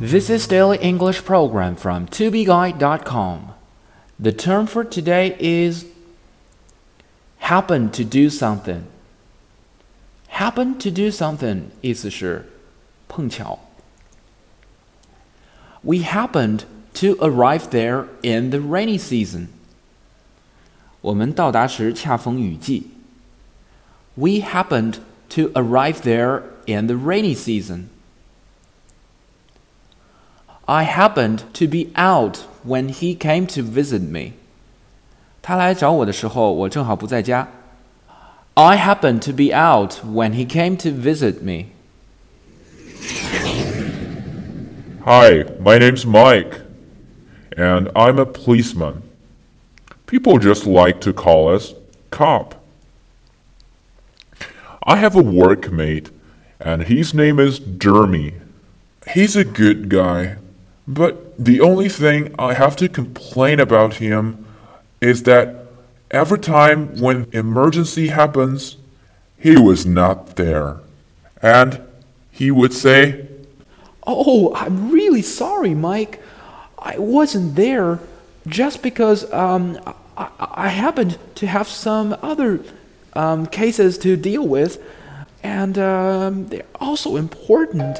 This is Daily English Program from tobeguide.com. The term for today is happen to do something. Happen to do something 意思是碰巧。We happened to arrive there in the rainy season. 我们到达时恰逢雨季。We happened to arrive there in the rainy season. I happened to be out when he came to visit me. 他来找我的时候，我正好不在家。I happened to be out when he came to visit me. Hi, my name's Mike, and I'm a policeman. People just like to call us cop. I have a workmate, and his name is Jeremy. He's a good guy, but the only thing I have to complain about him is that every time when emergency happens, he was not there. And he would say, Oh, I'm really sorry, Mike. I wasn't there just because um, I, I happened to have some other um, cases to deal with, and um, they're also important.